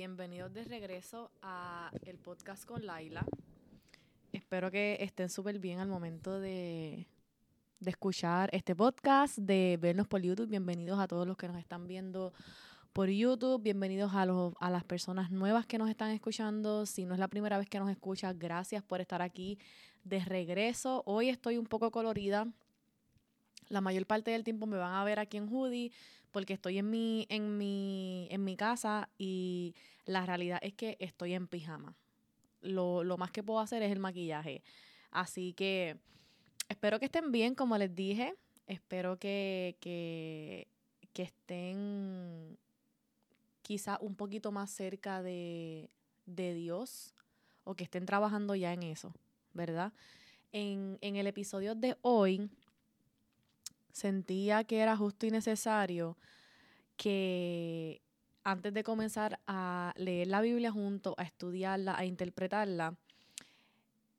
bienvenidos de regreso a el podcast con Laila. Espero que estén súper bien al momento de, de escuchar este podcast, de vernos por YouTube. Bienvenidos a todos los que nos están viendo por YouTube. Bienvenidos a, a las personas nuevas que nos están escuchando. Si no es la primera vez que nos escuchas, gracias por estar aquí de regreso. Hoy estoy un poco colorida. La mayor parte del tiempo me van a ver aquí en hoodie porque estoy en mi, en mi, en mi casa y la realidad es que estoy en pijama. Lo, lo más que puedo hacer es el maquillaje. Así que espero que estén bien, como les dije. Espero que, que, estén quizá un poquito más cerca de, de, Dios o que estén trabajando ya en eso, ¿verdad? En, en el episodio de hoy sentía que era justo y necesario que antes de comenzar a leer la Biblia junto, a estudiarla, a interpretarla,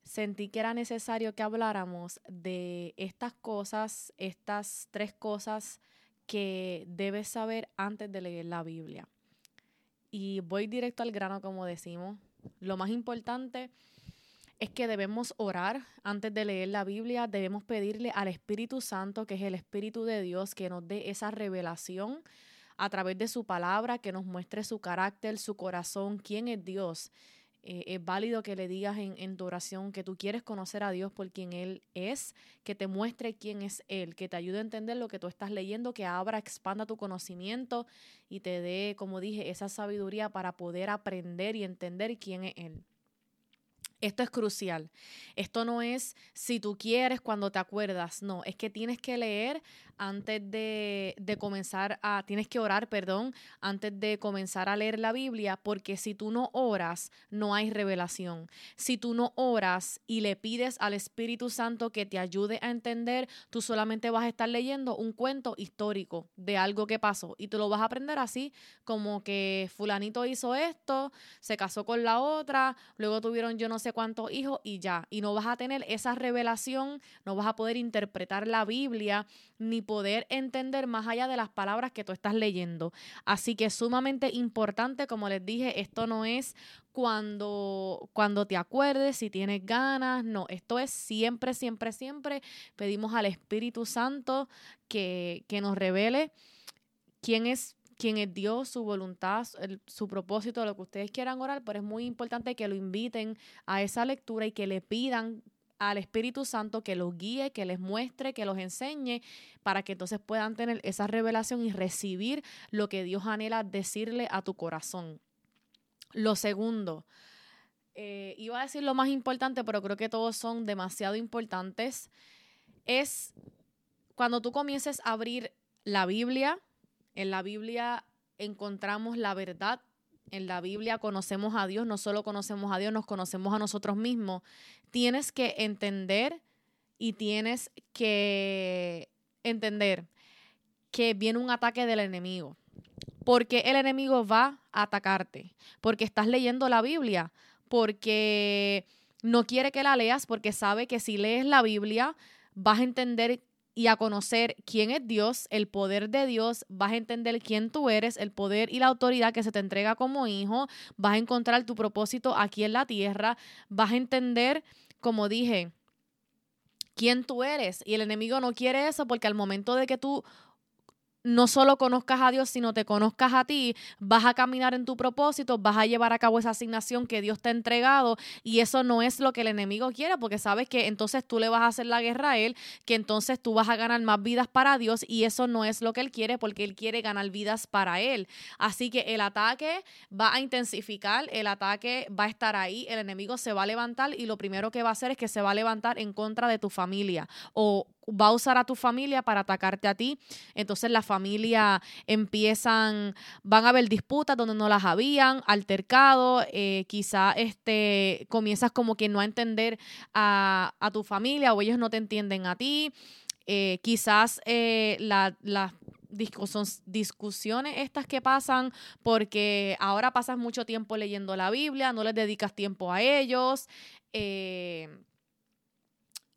sentí que era necesario que habláramos de estas cosas, estas tres cosas que debes saber antes de leer la Biblia. Y voy directo al grano, como decimos. Lo más importante es que debemos orar antes de leer la Biblia, debemos pedirle al Espíritu Santo, que es el Espíritu de Dios, que nos dé esa revelación a través de su palabra, que nos muestre su carácter, su corazón, quién es Dios. Eh, es válido que le digas en, en, tu oración que tú quieres conocer a Dios por quien Él es, que te muestre quién es Él, que te ayude a entender lo que tú estás leyendo, que abra, expanda tu conocimiento y te dé, como dije, esa sabiduría para poder aprender y entender quién es Él. Esto es crucial. Esto no es si tú quieres cuando te acuerdas, no, es que tienes que leer antes de, de, comenzar a, tienes que orar, perdón, antes de comenzar a leer la Biblia, porque si tú no oras, no hay revelación. Si tú no oras y le pides al Espíritu Santo que te ayude a entender, tú solamente vas a estar leyendo un cuento histórico de algo que pasó y tú lo vas a aprender así, como que fulanito hizo esto, se casó con la otra, luego tuvieron yo no sé cuántos hijos y ya. Y no vas a tener esa revelación, no vas a poder interpretar la Biblia ni poder entender más allá de las palabras que tú estás leyendo. Así que es sumamente importante, como les dije, esto no es cuando, cuando te acuerdes, si tienes ganas, no, esto es siempre, siempre, siempre pedimos al Espíritu Santo que, que nos revele quién es quién es Dios, su voluntad, su propósito, lo que ustedes quieran orar, pero es muy importante que lo inviten a esa lectura y que le pidan al Espíritu Santo que los guíe, que les muestre, que los enseñe, para que entonces puedan tener esa revelación y recibir lo que Dios anhela decirle a tu corazón. Lo segundo, eh, iba a decir lo más importante, pero creo que todos son demasiado importantes, es cuando tú comiences a abrir la Biblia, en la Biblia encontramos la verdad. En la Biblia conocemos a Dios, no solo conocemos a Dios, nos conocemos a nosotros mismos. Tienes que entender y tienes que entender que viene un ataque del enemigo. Porque el enemigo va a atacarte. Porque estás leyendo la Biblia. Porque no quiere que la leas. Porque sabe que si lees la Biblia vas a entender y a conocer quién es Dios, el poder de Dios, vas a entender quién tú eres, el poder y la autoridad que se te entrega como hijo, vas a encontrar tu propósito aquí en la tierra, vas a entender, como dije, quién tú eres. Y el enemigo no quiere eso porque al momento de que tú no solo conozcas a Dios, sino te conozcas a ti, vas a caminar en tu propósito, vas a llevar a cabo esa asignación que Dios te ha entregado y eso no es lo que el enemigo quiere porque sabes que entonces tú le vas a hacer la guerra a él, que entonces tú vas a ganar más vidas para Dios y eso no es lo que él quiere porque él quiere ganar vidas para él. Así que el ataque va a intensificar, el ataque va a estar ahí, el enemigo se va a levantar y lo primero que va a hacer es que se va a levantar en contra de tu familia o va a usar a tu familia para atacarte a ti. Entonces la familia empiezan, van a haber disputas donde no las habían, altercado, eh, quizá este, comienzas como que no a entender a, tu familia o ellos no te entienden a ti. Eh, quizás eh, las discusiones estas que pasan porque ahora pasas mucho tiempo leyendo la Biblia, no les dedicas tiempo a ellos. Eh,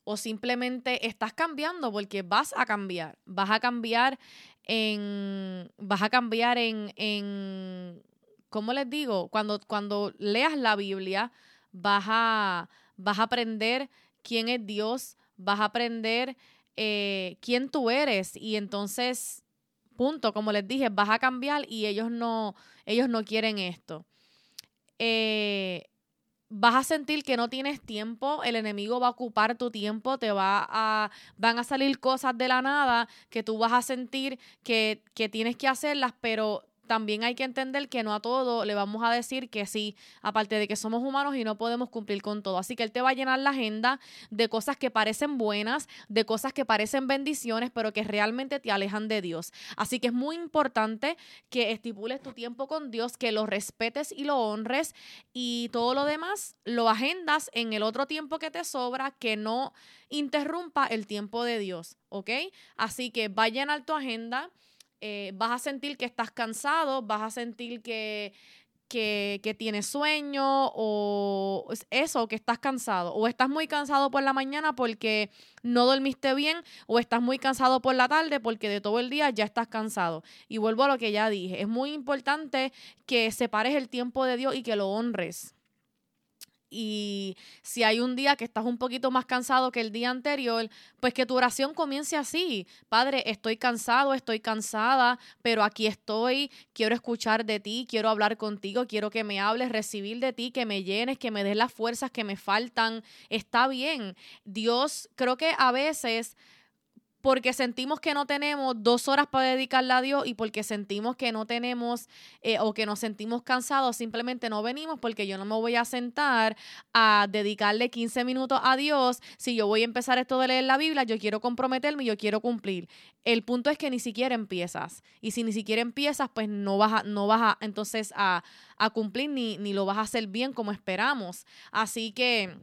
o simplemente estás cambiando porque vas a cambiar, vas a cambiar en, vas a cambiar en, en ¿cómo les digo? Cuando, cuando leas la Biblia, vas a, vas a aprender quién es Dios, vas a aprender eh, quién tú eres y entonces, punto, como les dije, vas a cambiar y ellos no, ellos no quieren esto. Eh, vas a sentir que no tienes tiempo, el enemigo va a ocupar tu tiempo, te va a, van a salir cosas de la nada que tú vas a sentir que, que tienes que hacerlas, pero también hay que entender que no a todo le vamos a decir que sí, aparte de que somos humanos y no podemos cumplir con todo. Así que Él te va a llenar la agenda de cosas que parecen buenas, de cosas que parecen bendiciones, pero que realmente te alejan de Dios. Así que es muy importante que estipules tu tiempo con Dios, que lo respetes y lo honres y todo lo demás lo agendas en el otro tiempo que te sobra, que no interrumpa el tiempo de Dios, ¿ok? Así que va a llenar tu agenda eh, vas a sentir que estás cansado, vas a sentir que, que, tienes sueño o eso, que estás cansado. O estás muy cansado por la mañana porque no dormiste bien o estás muy cansado por la tarde porque de todo el día ya estás cansado. Y vuelvo a lo que ya dije, es muy importante que separes el tiempo de Dios y que lo honres y si hay un día que estás un poquito más cansado que el día anterior, pues que tu oración comience así. Padre, estoy cansado, estoy cansada, pero aquí estoy, quiero escuchar de ti, quiero hablar contigo, quiero que me hables, recibir de ti, que me llenes, que me des las fuerzas que me faltan. Está bien. Dios, creo que a veces porque sentimos que no tenemos dos horas para dedicarle a Dios y porque sentimos que no tenemos eh, o que nos sentimos cansados, simplemente no venimos porque yo no me voy a sentar a dedicarle 15 minutos a Dios. Si yo voy a empezar esto de leer la Biblia, yo quiero comprometerme y yo quiero cumplir. El punto es que ni siquiera empiezas. Y si ni siquiera empiezas, pues no vas a, no vas a entonces a, a cumplir ni, ni lo vas a hacer bien como esperamos. Así que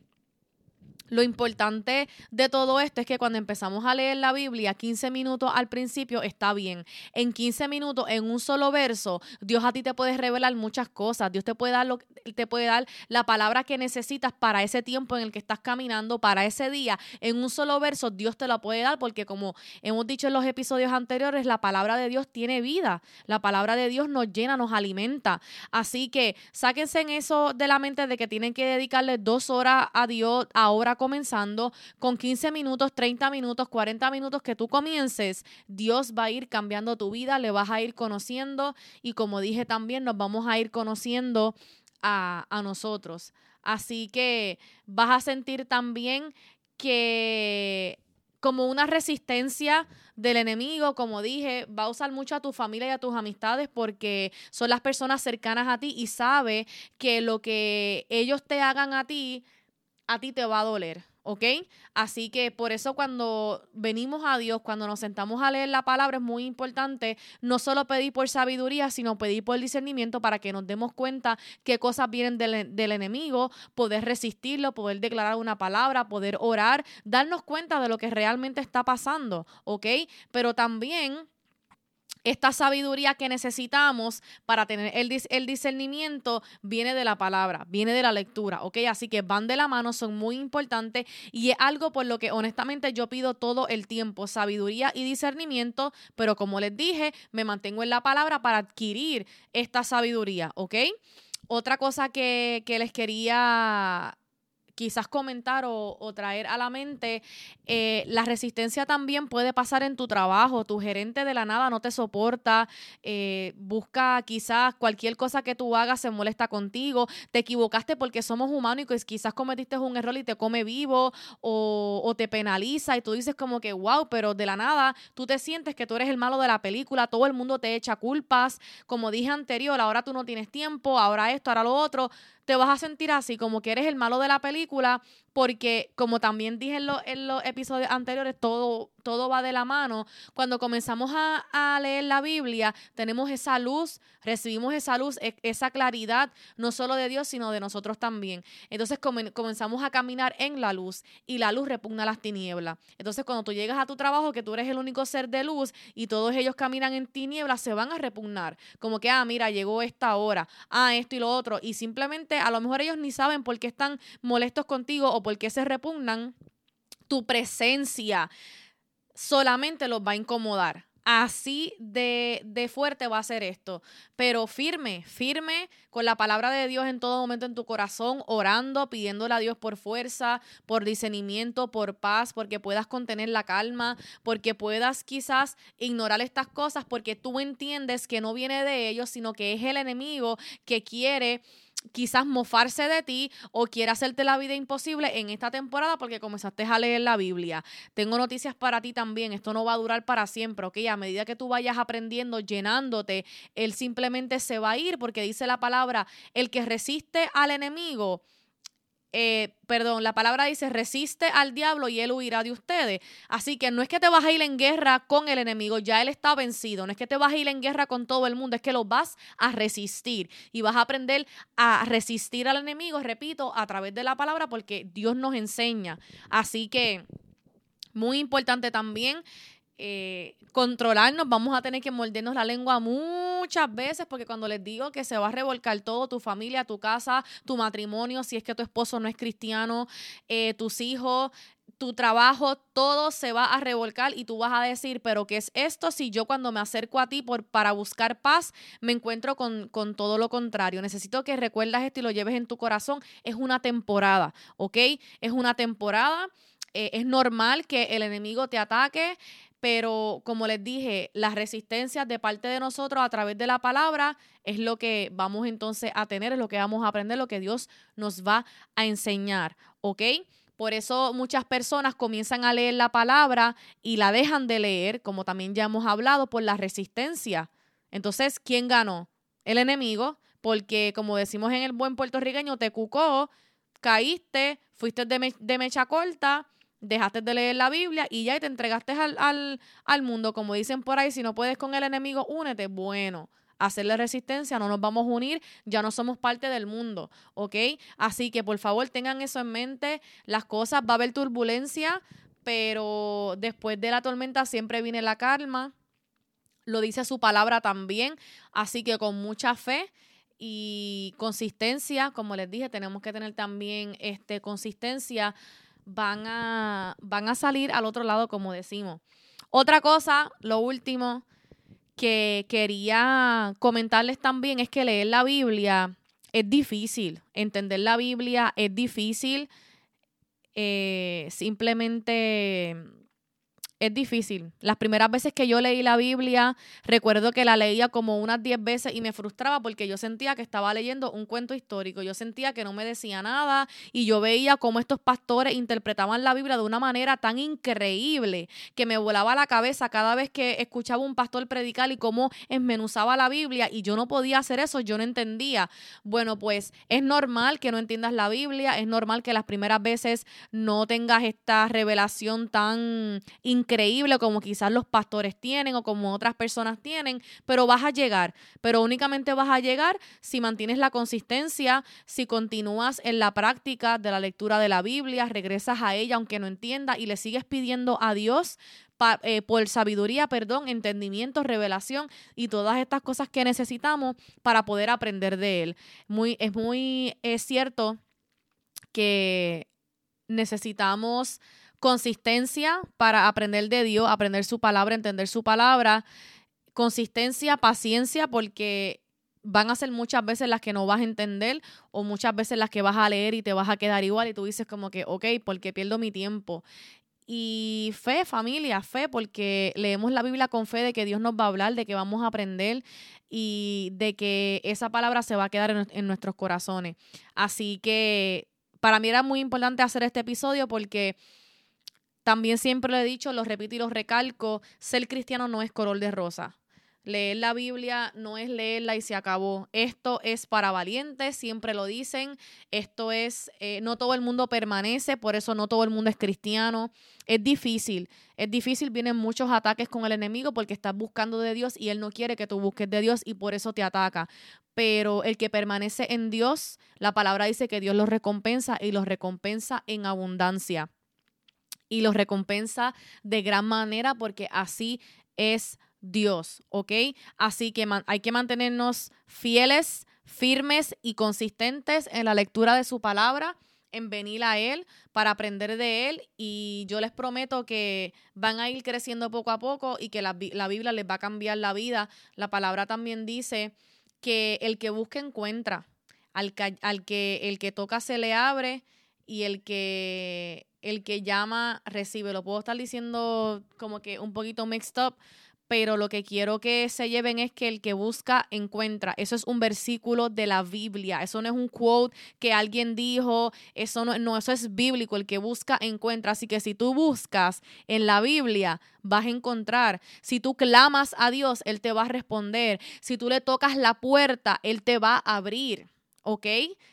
lo importante de todo esto es que cuando empezamos a leer la Biblia, 15 minutos al principio está bien. En 15 minutos, en un solo verso, Dios a ti te puede revelar muchas cosas. Dios te puede dar, lo, te puede dar la palabra que necesitas para ese tiempo en el que estás caminando, para ese día. En un solo verso, Dios te la puede dar porque como hemos dicho en los episodios anteriores, la palabra de Dios tiene vida. La palabra de Dios nos llena, nos alimenta. Así que sáquense en eso de la mente de que tienen que dedicarle dos horas a Dios ahora comenzando, con 15 minutos, 30 minutos, 40 minutos que tú comiences, Dios va a ir cambiando tu vida, le vas a ir conociendo y como dije también, nos vamos a ir conociendo a, a nosotros. Así que vas a sentir también que como una resistencia del enemigo, como dije, va a usar mucho a tu familia y a tus amistades porque son las personas cercanas a ti y sabe que lo que ellos te hagan a ti a ti te va a doler. ¿ok? Así que por eso cuando venimos a Dios, cuando nos sentamos a leer la palabra, es muy importante no solo pedir por sabiduría, sino pedir por discernimiento para que nos demos cuenta qué cosas vienen del, del enemigo, poder resistirlo, poder declarar una palabra, poder orar, darnos cuenta de lo que realmente está pasando, ¿ok? Pero también esta sabiduría que necesitamos para tener el, el, discernimiento viene de la palabra, viene de la lectura, ¿ok? Así que van de la mano, son muy importantes y es algo por lo que honestamente yo pido todo el tiempo, sabiduría y discernimiento, pero como les dije, me mantengo en la palabra para adquirir esta sabiduría, ¿ok? Otra cosa que, que les quería quizás comentar o, traer a la mente, eh, la resistencia también puede pasar en tu trabajo. Tu gerente de la nada no te soporta, eh, busca quizás cualquier cosa que tú hagas, se molesta contigo, te equivocaste porque somos humanos y quizás cometiste un error y te come vivo o, o te penaliza y tú dices como que, wow, pero de la nada tú te sientes que tú eres el malo de la película, todo el mundo te echa culpas, como dije anterior, ahora tú no tienes tiempo, ahora esto, ahora lo otro te vas a sentir así, como que eres el malo de la película, porque como también dije en, los episodios anteriores, todo, todo va de la mano. Cuando comenzamos a, a, leer la Biblia, tenemos esa luz, recibimos esa luz, e, esa claridad, no solo de Dios, sino de nosotros también. Entonces comenzamos a caminar en la luz y la luz repugna las tinieblas. Entonces cuando tú llegas a tu trabajo, que tú eres el único ser de luz y todos ellos caminan en tinieblas, se van a repugnar. Como que, ah, mira, llegó esta hora, ah, esto y lo otro. Y simplemente a lo mejor ellos ni saben por qué están molestos contigo o por qué se repugnan. Tu presencia solamente los va a incomodar Así de, de, fuerte va a ser esto. Pero firme, firme con la palabra de Dios en todo momento en tu corazón, orando, pidiéndole a Dios por fuerza, por discernimiento, por paz, porque puedas contener la calma, porque puedas quizás ignorar estas cosas, porque tú entiendes que no viene de ellos, sino que es el enemigo que quiere quizás mofarse de ti o quiere hacerte la vida imposible en esta temporada porque comenzaste a leer la Biblia. Tengo noticias para ti también, esto no va a durar para siempre, ¿ok? A medida que tú vayas aprendiendo, llenándote, él simplemente se va a ir porque dice la palabra, el que resiste al enemigo eh, perdón, la palabra dice, resiste al diablo y él huirá de ustedes. Así que no es que te vas a ir en guerra con el enemigo, ya él está vencido. No es que te vas a ir en guerra con todo el mundo, es que lo vas a resistir y vas a aprender a resistir al enemigo, repito, a través de la palabra porque Dios nos enseña. Así que, muy importante también eh, controlarnos, vamos a tener que mordernos la lengua muchas veces, porque cuando les digo que se va a revolcar todo, tu familia, tu casa, tu matrimonio, si es que tu esposo no es cristiano, eh, tus hijos, tu trabajo, todo se va a revolcar y tú vas a decir, pero ¿qué es esto si yo cuando me acerco a ti por, para buscar paz me encuentro con, con todo lo contrario? Necesito que recuerdas esto y lo lleves en tu corazón. Es una temporada, ¿ok? Es una temporada. Eh, es normal que el enemigo te ataque, pero como les dije, las resistencias de parte de nosotros a través de la palabra es lo que vamos entonces a tener, es lo que vamos a aprender, lo que Dios nos va a enseñar, ¿ok? Por eso muchas personas comienzan a leer la palabra y la dejan de leer, como también ya hemos hablado, por la resistencia. Entonces, ¿quién ganó? El enemigo, porque como decimos en el buen puertorriqueño, te cucó, caíste, fuiste de, de mecha corta dejaste de leer la Biblia y ya te entregaste al, al, mundo. Como dicen por ahí, si no puedes con el enemigo, únete. Bueno, hacerle resistencia, no nos vamos a unir, ya no somos parte del mundo, ¿ok? Así que por favor tengan eso en mente, las cosas, va a haber turbulencia, pero después de la tormenta siempre viene la calma, lo dice su palabra también, así que con mucha fe y consistencia, como les dije, tenemos que tener también este, consistencia van a, van a salir al otro lado, como decimos. Otra cosa, lo último que quería comentarles también es que leer la Biblia es difícil, entender la Biblia es difícil, eh, simplemente es difícil. Las primeras veces que yo leí la Biblia, recuerdo que la leía como unas 10 veces y me frustraba porque yo sentía que estaba leyendo un cuento histórico. Yo sentía que no me decía nada y yo veía cómo estos pastores interpretaban la Biblia de una manera tan increíble que me volaba la cabeza cada vez que escuchaba un pastor predicar y cómo esmenuzaba la Biblia y yo no podía hacer eso, yo no entendía. Bueno, pues es normal que no entiendas la Biblia, es normal que las primeras veces no tengas esta revelación tan increíble increíble como quizás los pastores tienen o como otras personas tienen, pero vas a llegar, pero únicamente vas a llegar si mantienes la consistencia, si continúas en la práctica de la lectura de la Biblia, regresas a ella aunque no entienda y le sigues pidiendo a Dios eh, por sabiduría, perdón, entendimiento, revelación y todas estas cosas que necesitamos para poder aprender de Él. Muy, es muy es cierto que necesitamos consistencia para aprender de Dios, aprender su palabra, entender su palabra, consistencia, paciencia, porque van a ser muchas veces las que no vas a entender o muchas veces las que vas a leer y te vas a quedar igual y tú dices como que, ok, porque pierdo mi tiempo. Y fe, familia, fe, porque leemos la Biblia con fe de que Dios nos va a hablar, de que vamos a aprender y de que esa palabra se va a quedar en, en nuestros corazones. Así que para mí era muy importante hacer este episodio porque también siempre lo he dicho, lo repito y lo recalco, ser cristiano no es color de rosa. Leer la Biblia no es leerla y se acabó. Esto es para valientes, siempre lo dicen. Esto es, eh, no todo el mundo permanece, por eso no todo el mundo es cristiano. Es difícil, es difícil, vienen muchos ataques con el enemigo porque estás buscando de Dios y él no quiere que tú busques de Dios y por eso te ataca. Pero el que permanece en Dios, la palabra dice que Dios los recompensa y los recompensa en abundancia y los recompensa de gran manera porque así es Dios, ¿ok? Así que hay que mantenernos fieles, firmes y consistentes en la lectura de su palabra en venir a Él para aprender de Él y yo les prometo que van a ir creciendo poco a poco y que la, la Biblia les va a cambiar la vida. La palabra también dice que el que busca encuentra, al al que el que toca se le abre y el que el que llama recibe. Lo puedo estar diciendo como que un poquito mixed up, pero lo que quiero que se lleven es que el que busca encuentra. Eso es un versículo de la Biblia. Eso no es un quote que alguien dijo. Eso no, eso es bíblico. El que busca encuentra. Así que si tú buscas en la Biblia, vas a encontrar. Si tú clamas a Dios, Él te va a responder. Si tú le tocas la puerta, Él te va a abrir. ¿Ok?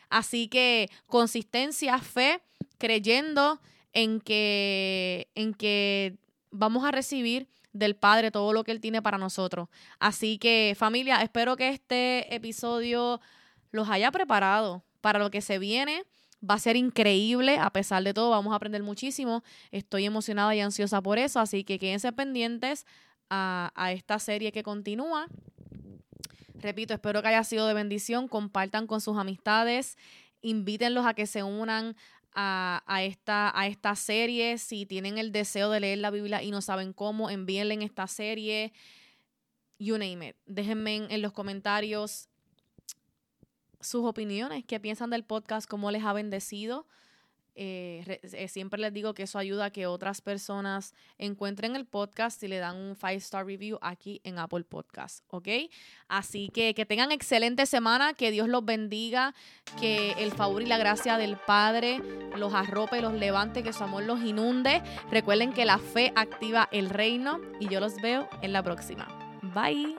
Así que consistencia, fe, creyendo en que, en que vamos a recibir del Padre, todo lo que Él tiene para nosotros. Así que familia, espero que este episodio los haya preparado para lo que se viene. Va a ser increíble, a pesar de todo, vamos a aprender muchísimo. Estoy emocionada y ansiosa por eso, así que quédense pendientes a, a esta serie que continúa. Repito, espero que haya sido de bendición. Compartan con sus amistades, invítenlos a que se unan a, esta, a esta serie. Si tienen el deseo de leer la Biblia y no saben cómo, envíenle en esta serie. You name it. Déjenme en los comentarios sus opiniones, qué piensan del podcast, cómo les ha bendecido. Eh, eh, siempre les digo que eso ayuda a que otras personas encuentren el podcast y le dan un five star review aquí en Apple Podcast, ¿ok? Así que que tengan excelente semana, que Dios los bendiga, que el favor y la gracia del Padre los arrope, los levante, que su amor los inunde. Recuerden que la fe activa el reino y yo los veo en la próxima. Bye.